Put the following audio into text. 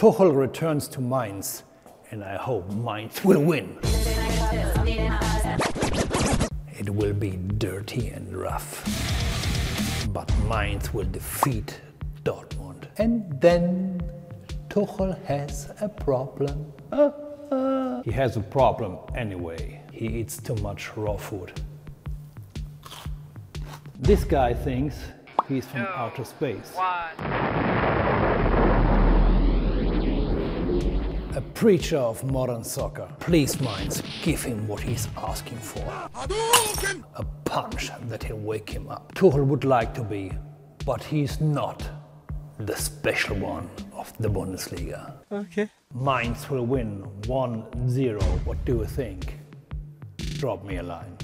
Tuchel returns to Mainz, and I hope Mainz will win. It will be dirty and rough, but Mainz will defeat Dortmund. And then Tuchel has a problem. he has a problem anyway. He eats too much raw food. This guy thinks he's from outer space. A preacher of modern soccer. Please, Mainz, give him what he's asking for. A punch that will wake him up. Tuchel would like to be, but he's not the special one of the Bundesliga. Okay. Mainz will win 1-0. What do you think? Drop me a line.